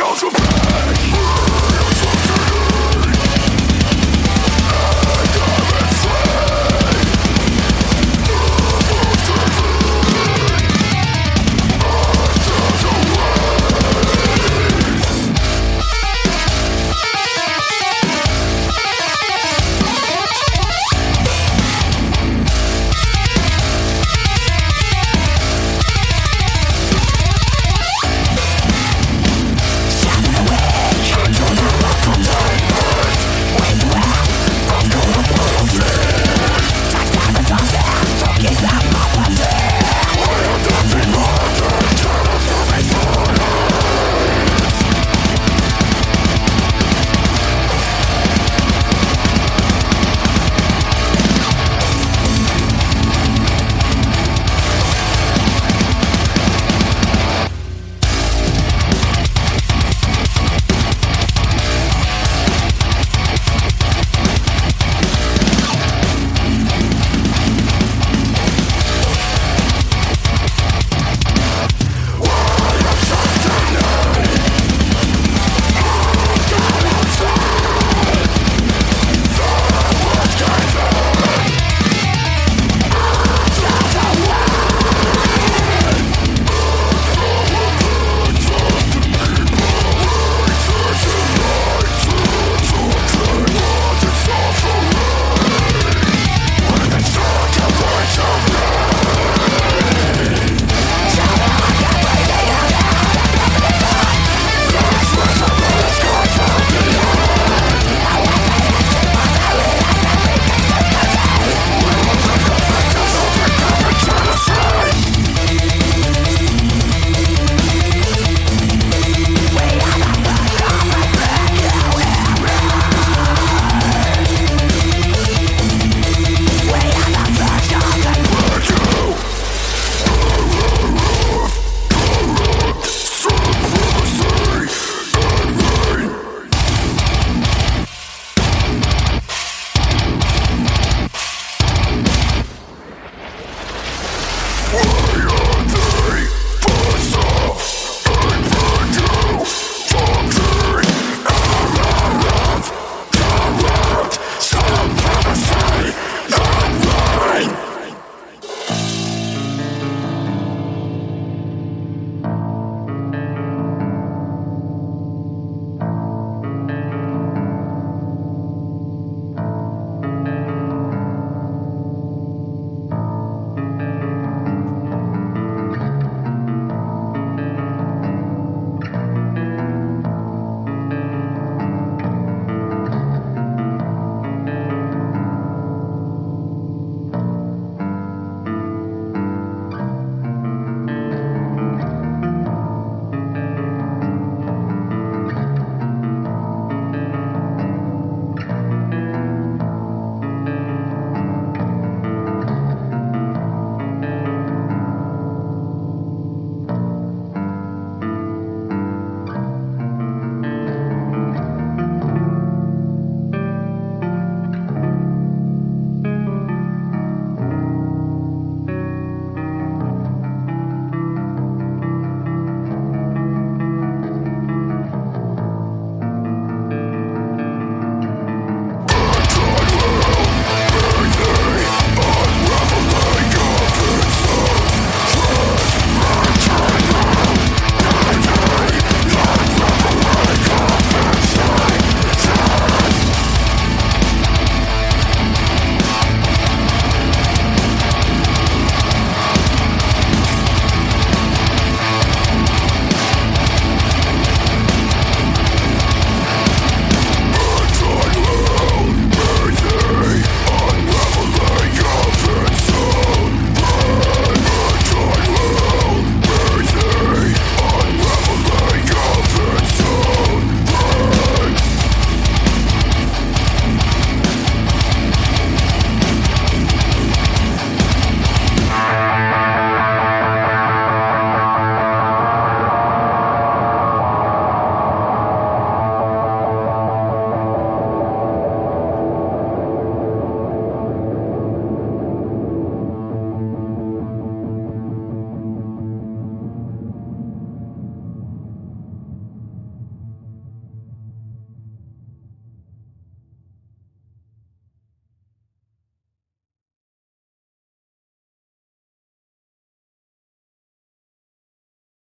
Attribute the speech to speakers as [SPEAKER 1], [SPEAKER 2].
[SPEAKER 1] Go to bed!